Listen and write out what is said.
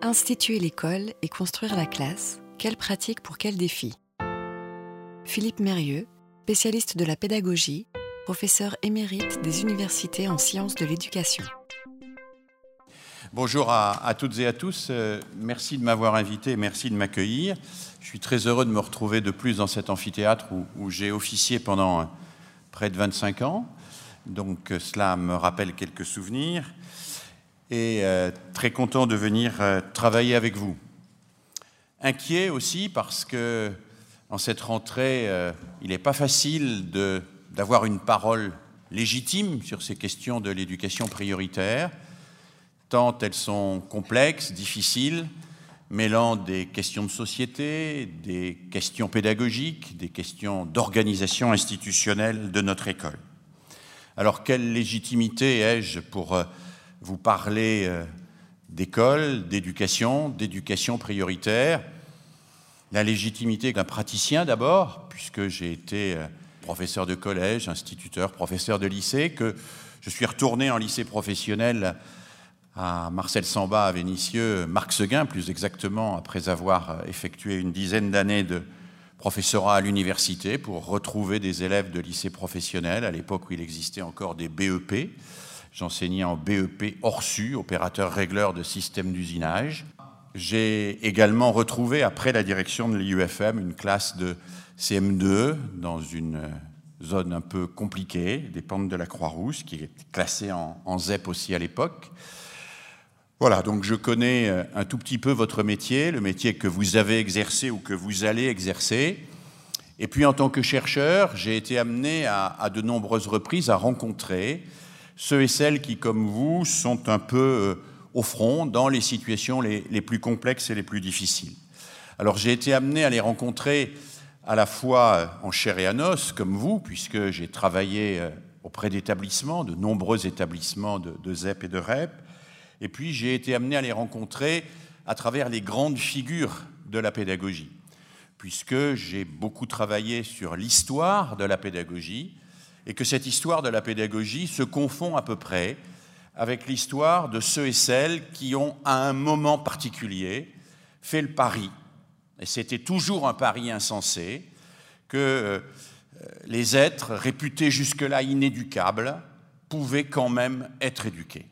Instituer l'école et construire la classe, quelle pratique pour quel défi? Philippe Mérieux, spécialiste de la pédagogie, professeur émérite des universités en sciences de l'éducation. Bonjour à, toutes et à tous. Euh, merci de m'avoir invité, merci de m'accueillir. Je suis très heureux de me retrouver de plus dans cet amphithéâtre où, j'ai officié pendant euh, près de 25 ans. Donc euh, cela me rappelle quelques souvenirs. Et très content de venir travailler avec vous. Inquiet aussi parce que en cette rentrée, il n'est pas facile d'avoir une parole légitime sur ces questions de l'éducation prioritaire tant elles sont complexes, difficiles, mêlant des questions de société, des questions pédagogiques, des questions d'organisation institutionnelle de notre école. Alors quelle légitimité ai-je pour euh, vous parler euh, d'école, d'éducation, d'éducation prioritaire La légitimité d'un praticien d'abord, puisque j'ai été euh, professeur de collège, instituteur, professeur de lycée, que je suis retourné en lycée professionnel à Marcel Samba à Vénissieux, Marc Seguin plus exactement, après avoir effectué une dizaine d'années de professorat à l'université pour retrouver des élèves de lycée professionnel, à l'époque où il existait encore des BEP. J'enseignais en BEP Orsu, opérateur régleur de systèmes d'usinage. J'ai également retrouvé, après la direction de l'IUFM, une classe de CM2 dans une zone un peu compliquée, des pentes de la Croix-Rouge, qui est classée en, en ZEP aussi à l'époque. Voilà, donc je connais euh, un tout petit peu votre métier, le métier que vous avez exercé ou que vous allez exercer. Et puis en tant que chercheur, j'ai été amené à, de nombreuses reprises à rencontrer ceux et celles qui, comme vous, sont un peu euh, au front dans les situations les, plus complexes et les plus difficiles. Alors j'ai été amené à les rencontrer à la fois euh, en chair et en os, comme vous, puisque j'ai travaillé auprès d'établissements, de nombreux établissements de ZEP et de REP, et puis j'ai été amené à les rencontrer à travers les grandes figures de la pédagogie, puisque j'ai beaucoup travaillé sur l'histoire de la pédagogie, et que cette histoire de la pédagogie se confond à peu près avec l'histoire de ceux et celles qui ont, à un moment particulier, fait le pari, et c'était toujours un pari insensé, que euh, les êtres réputés jusque-là inéducables pouvaient quand même être éduqués.